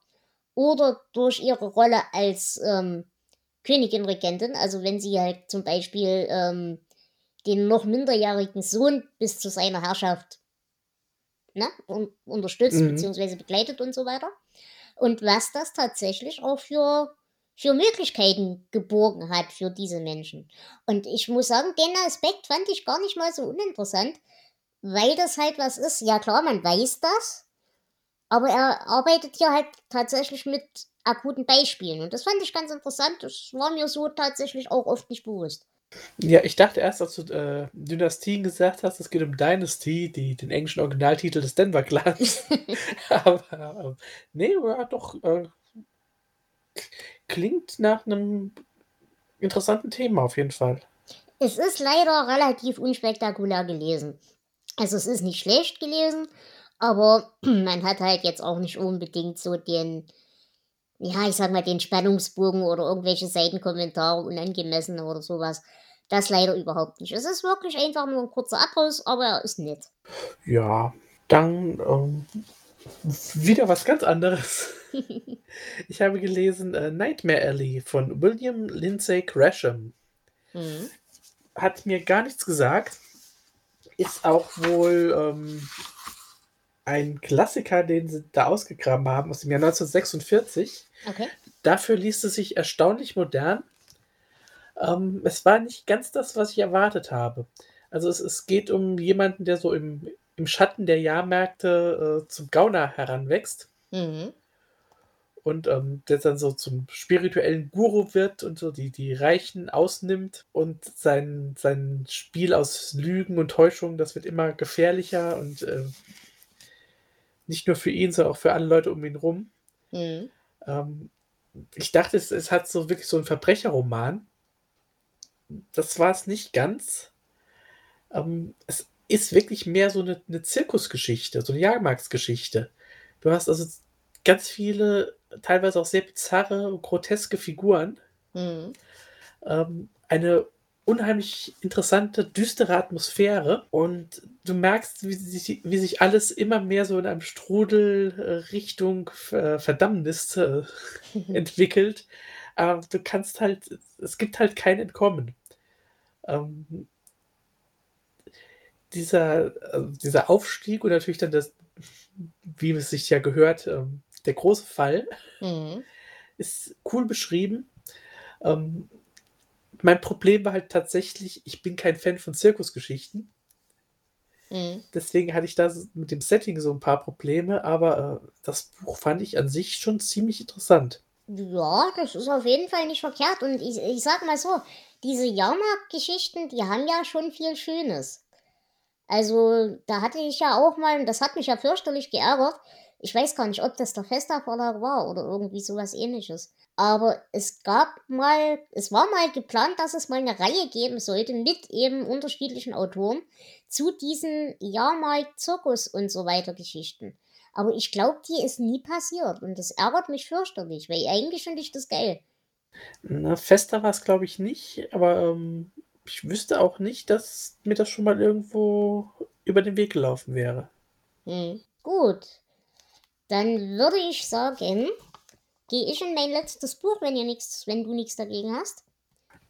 oder durch ihre Rolle als ähm, Königin-Regentin, also wenn sie halt zum Beispiel ähm, den noch minderjährigen Sohn bis zu seiner Herrschaft ne, un unterstützt mhm. bzw. begleitet und so weiter. Und was das tatsächlich auch für, für Möglichkeiten geborgen hat für diese Menschen. Und ich muss sagen, den Aspekt fand ich gar nicht mal so uninteressant, weil das halt was ist. Ja klar, man weiß das, aber er arbeitet hier halt tatsächlich mit akuten Beispielen. Und das fand ich ganz interessant. Das war mir so tatsächlich auch oft nicht bewusst. Ja, ich dachte erst, als du äh, Dynastien gesagt hast, es geht um Dynasty, die, den englischen Originaltitel des Denver Clans. *laughs* *laughs* aber äh, nee, ja, doch äh, klingt nach einem interessanten Thema auf jeden Fall. Es ist leider relativ unspektakulär gelesen. Also es ist nicht schlecht gelesen, aber *clears throat* man hat halt jetzt auch nicht unbedingt so den, ja, ich sag mal, den Spannungsbogen oder irgendwelche Seitenkommentare unangemessen oder sowas. Das leider überhaupt nicht. Es ist wirklich einfach nur ein kurzer Abriss, aber er ist nett. Ja, dann ähm, wieder was ganz anderes. *laughs* ich habe gelesen äh, Nightmare Alley von William Lindsay Gresham. Mhm. Hat mir gar nichts gesagt. Ist auch wohl ähm, ein Klassiker, den sie da ausgegraben haben, aus dem Jahr 1946. Okay. Dafür liest es sich erstaunlich modern. Ähm, es war nicht ganz das, was ich erwartet habe. Also es, es geht um jemanden, der so im, im Schatten der Jahrmärkte äh, zum Gauner heranwächst. Mhm. Und ähm, der dann so zum spirituellen Guru wird und so die, die Reichen ausnimmt und sein, sein Spiel aus Lügen und Täuschung, das wird immer gefährlicher und äh, nicht nur für ihn, sondern auch für alle Leute um ihn rum. Mhm. Ähm, ich dachte, es, es hat so wirklich so einen Verbrecherroman. Das war es nicht ganz. Ähm, es ist wirklich mehr so eine, eine Zirkusgeschichte, so eine Jahrmarktsgeschichte. Du hast also ganz viele, teilweise auch sehr bizarre, groteske Figuren. Mhm. Ähm, eine unheimlich interessante, düstere Atmosphäre und du merkst, wie sich, wie sich alles immer mehr so in einem Strudel äh, Richtung äh, Verdammnis äh, *laughs* entwickelt. Aber du kannst halt, es gibt halt kein Entkommen. Ähm, dieser, also dieser Aufstieg und natürlich dann das, wie es sich ja gehört, ähm, der große Fall, mhm. ist cool beschrieben. Ähm, mein Problem war halt tatsächlich, ich bin kein Fan von Zirkusgeschichten. Mhm. Deswegen hatte ich da mit dem Setting so ein paar Probleme, aber äh, das Buch fand ich an sich schon ziemlich interessant. Ja, das ist auf jeden Fall nicht verkehrt. Und ich, ich sag mal so, diese Jahrmarktgeschichten, die haben ja schon viel Schönes. Also, da hatte ich ja auch mal, und das hat mich ja fürchterlich geärgert, ich weiß gar nicht, ob das der Festa Verlag war oder irgendwie sowas ähnliches. Aber es gab mal, es war mal geplant, dass es mal eine Reihe geben sollte mit eben unterschiedlichen Autoren zu diesen Jahrmarkt, Zirkus und so weiter Geschichten. Aber ich glaube, die ist nie passiert und das ärgert mich fürchterlich, weil eigentlich finde ich das geil. Na, fester war es, glaube ich, nicht, aber ähm, ich wüsste auch nicht, dass mir das schon mal irgendwo über den Weg gelaufen wäre. Hm, gut. Dann würde ich sagen, gehe ich in mein letztes Buch, wenn ihr nichts, wenn du nichts dagegen hast.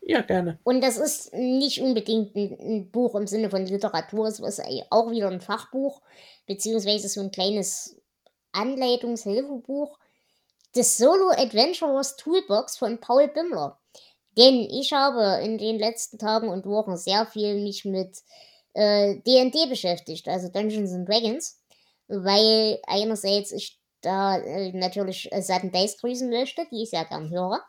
Ja, gerne. Und das ist nicht unbedingt ein, ein, Buch im Sinne von Literatur, es ist auch wieder ein Fachbuch, beziehungsweise so ein kleines Anleitungshilfebuch. Das Solo Adventurers Toolbox von Paul Bimmler. Denn ich habe in den letzten Tagen und Wochen sehr viel mich mit D&D äh, beschäftigt, also Dungeons and Dragons weil einerseits ich da äh, natürlich äh, Sudden Days grüßen möchte, die ich sehr gern höre.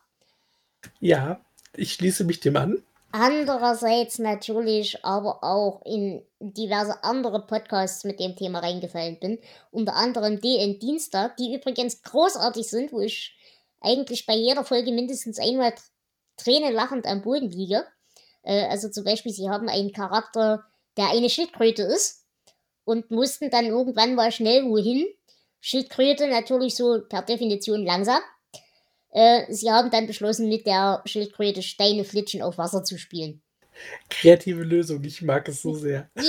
Ja, ich schließe mich dem an. Andererseits natürlich aber auch in diverse andere Podcasts mit dem Thema reingefallen bin. Unter anderem DN Dienstag, die übrigens großartig sind, wo ich eigentlich bei jeder Folge mindestens einmal Tränen lachend am Boden liege. Äh, also zum Beispiel, sie haben einen Charakter, der eine Schildkröte ist und mussten dann irgendwann mal schnell wohin. Schildkröte natürlich so per Definition langsam. Äh, sie haben dann beschlossen, mit der Schildkröte Steine flitschen auf Wasser zu spielen. Kreative Lösung, ich mag es so sehr. Ja,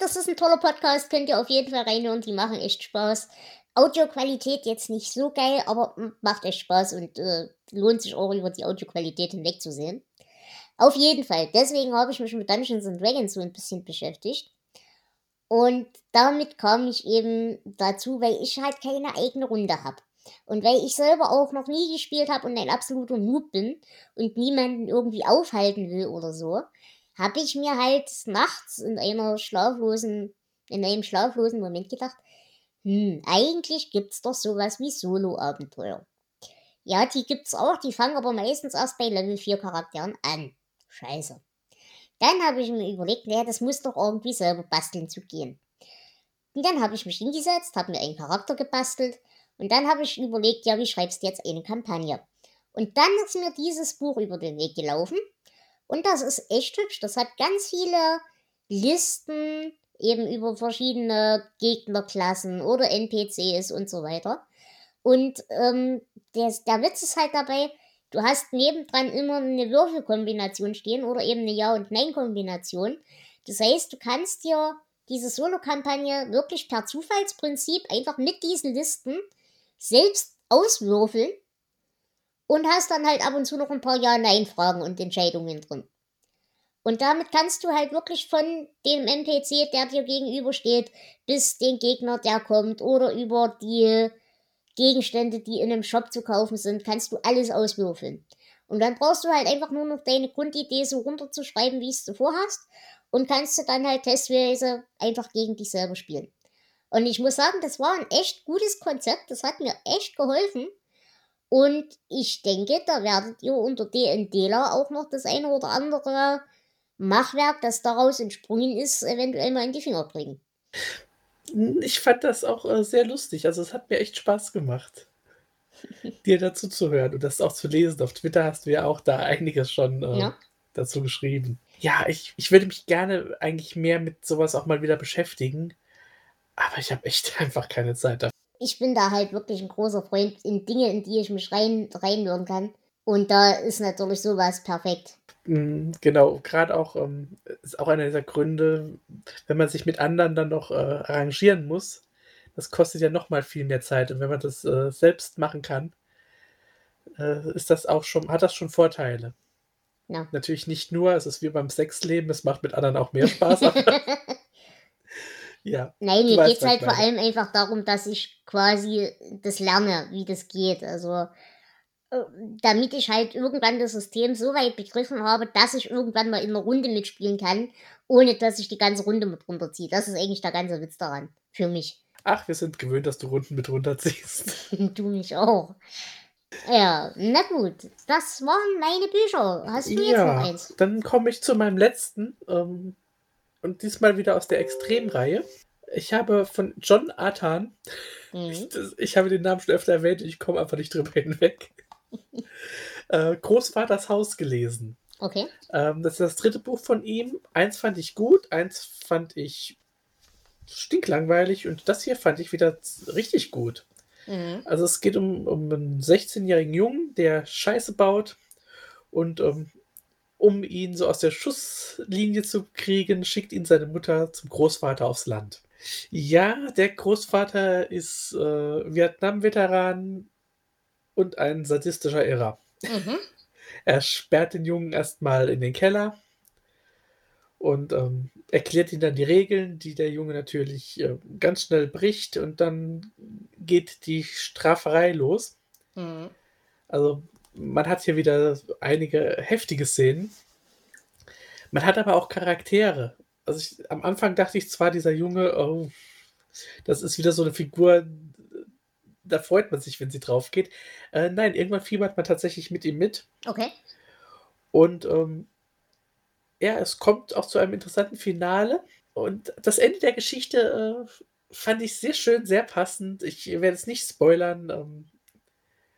das ist ein toller Podcast, könnt ihr auf jeden Fall reinhören, die machen echt Spaß. Audioqualität jetzt nicht so geil, aber macht echt Spaß und äh, lohnt sich auch über die Audioqualität hinwegzusehen. Auf jeden Fall, deswegen habe ich mich mit Dungeons and Dragons so ein bisschen beschäftigt. Und damit kam ich eben dazu, weil ich halt keine eigene Runde habe. Und weil ich selber auch noch nie gespielt habe und ein absoluter Noob bin und niemanden irgendwie aufhalten will oder so, habe ich mir halt nachts in einer schlaflosen, in einem schlaflosen Moment gedacht, hm, eigentlich gibt's doch sowas wie Solo-Abenteuer. Ja, die gibt's auch, die fangen aber meistens erst bei Level 4 Charakteren an. Scheiße. Dann habe ich mir überlegt, naja, das muss doch irgendwie selber basteln zu gehen. Und dann habe ich mich hingesetzt, habe mir einen Charakter gebastelt und dann habe ich überlegt, ja, wie schreibst du jetzt eine Kampagne? Und dann ist mir dieses Buch über den Weg gelaufen und das ist echt hübsch. Das hat ganz viele Listen eben über verschiedene Gegnerklassen oder NPCs und so weiter. Und ähm, der, der Witz ist halt dabei, Du hast nebendran immer eine Würfelkombination stehen oder eben eine Ja- und Nein-Kombination. Das heißt, du kannst dir diese Solo-Kampagne wirklich per Zufallsprinzip einfach mit diesen Listen selbst auswürfeln und hast dann halt ab und zu noch ein paar Ja-Nein-Fragen und Entscheidungen drin. Und damit kannst du halt wirklich von dem NPC, der dir gegenübersteht, bis den Gegner, der kommt, oder über die Gegenstände, die in einem Shop zu kaufen sind, kannst du alles auswürfeln. Und dann brauchst du halt einfach nur noch deine Grundidee so runterzuschreiben, wie es du vorhast. Und kannst du dann halt testweise einfach gegen dich selber spielen. Und ich muss sagen, das war ein echt gutes Konzept. Das hat mir echt geholfen. Und ich denke, da werdet ihr unter DNDler auch noch das eine oder andere Machwerk, das daraus entsprungen ist, eventuell mal in die Finger bringen. Ich fand das auch äh, sehr lustig. Also es hat mir echt Spaß gemacht, *laughs* dir dazu zu hören und das auch zu lesen. Auf Twitter hast du ja auch da einiges schon äh, ja. dazu geschrieben. Ja, ich, ich würde mich gerne eigentlich mehr mit sowas auch mal wieder beschäftigen, aber ich habe echt *laughs* einfach keine Zeit dafür. Ich bin da halt wirklich ein großer Freund in Dinge, in die ich mich rein, reinhören kann. Und da ist natürlich sowas perfekt. Mm, genau, gerade auch ähm, ist auch einer dieser Gründe, wenn man sich mit anderen dann noch äh, arrangieren muss, das kostet ja noch mal viel mehr Zeit. Und wenn man das äh, selbst machen kann, äh, ist das auch schon, hat das schon Vorteile. Ja. Natürlich nicht nur, es ist wie beim Sexleben, es macht mit anderen auch mehr Spaß. *laughs* ja. Nein, mir geht es halt vor allem einfach darum, dass ich quasi das lerne, wie das geht. Also damit ich halt irgendwann das System so weit begriffen habe, dass ich irgendwann mal in einer Runde mitspielen kann, ohne dass ich die ganze Runde mit runterziehe. Das ist eigentlich der ganze Witz daran. Für mich. Ach, wir sind gewöhnt, dass du Runden mit runterziehst. *laughs* du mich auch. Ja, na gut. Das waren meine Bücher. Hast du ja, jetzt noch eins? Dann komme ich zu meinem letzten. Ähm, und diesmal wieder aus der Extremreihe. Ich habe von John Athan, mhm. ich, ich, habe den Namen schon öfter erwähnt, ich komme einfach nicht drüber hinweg *laughs* äh, Großvaters Haus gelesen. Okay. Ähm, das ist das dritte Buch von ihm. Eins fand ich gut, eins fand ich stinklangweilig und das hier fand ich wieder richtig gut. Mhm. Also es geht um, um einen 16-jährigen Jungen, der Scheiße baut und ähm, um ihn so aus der Schusslinie zu kriegen, schickt ihn seine Mutter zum Großvater aufs Land. Ja, der Großvater ist äh, Vietnam-Veteran, und ein sadistischer Irrer. Mhm. Er sperrt den Jungen erstmal in den Keller und ähm, erklärt ihm dann die Regeln, die der Junge natürlich äh, ganz schnell bricht und dann geht die Straferei los. Mhm. Also man hat hier wieder einige heftige Szenen. Man hat aber auch Charaktere. Also ich, am Anfang dachte ich zwar, dieser Junge, oh, das ist wieder so eine Figur, da freut man sich, wenn sie drauf geht. Äh, nein, irgendwann fiebert man tatsächlich mit ihm mit. Okay. Und ähm, ja, es kommt auch zu einem interessanten Finale. Und das Ende der Geschichte äh, fand ich sehr schön, sehr passend. Ich werde es nicht spoilern, ähm,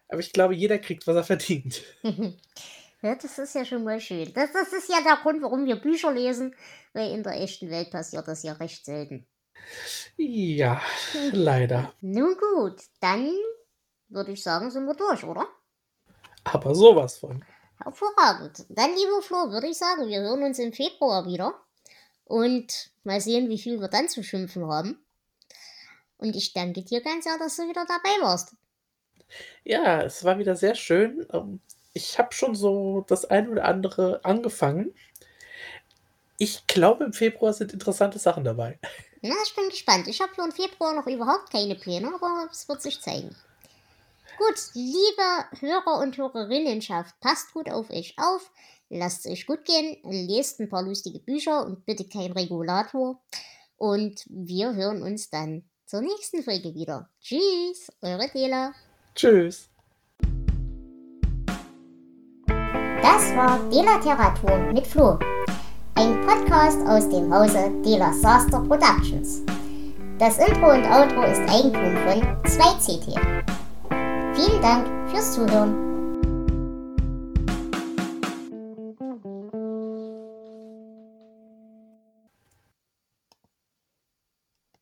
aber ich glaube, jeder kriegt, was er verdient. *laughs* ja, das ist ja schon mal schön. Das, das ist ja der Grund, warum wir Bücher lesen, weil in der echten Welt passiert das ja recht selten. Ja, leider. Nun gut, dann würde ich sagen, sind wir durch, oder? Aber sowas von. Hervorragend. Dann, lieber Flo, würde ich sagen, wir hören uns im Februar wieder. Und mal sehen, wie viel wir dann zu schimpfen haben. Und ich danke dir ganz sehr, dass du wieder dabei warst. Ja, es war wieder sehr schön. Ähm, ich habe schon so das eine oder andere angefangen. Ich glaube, im Februar sind interessante Sachen dabei. *laughs* Na, ich bin gespannt. Ich habe für den Februar noch überhaupt keine Pläne, aber es wird sich zeigen. Gut, liebe Hörer und Hörerinnenschaft, passt gut auf euch auf, lasst es euch gut gehen, lest ein paar lustige Bücher und bitte kein Regulator. Und wir hören uns dann zur nächsten Folge wieder. Tschüss, eure Dela. Tschüss. Das war Delateratur mit Flo, ein Podcast aus dem Hause Dela Saster Productions. Das Intro und Outro ist Eigentum von 2CT. Vielen Dank fürs Zuhören.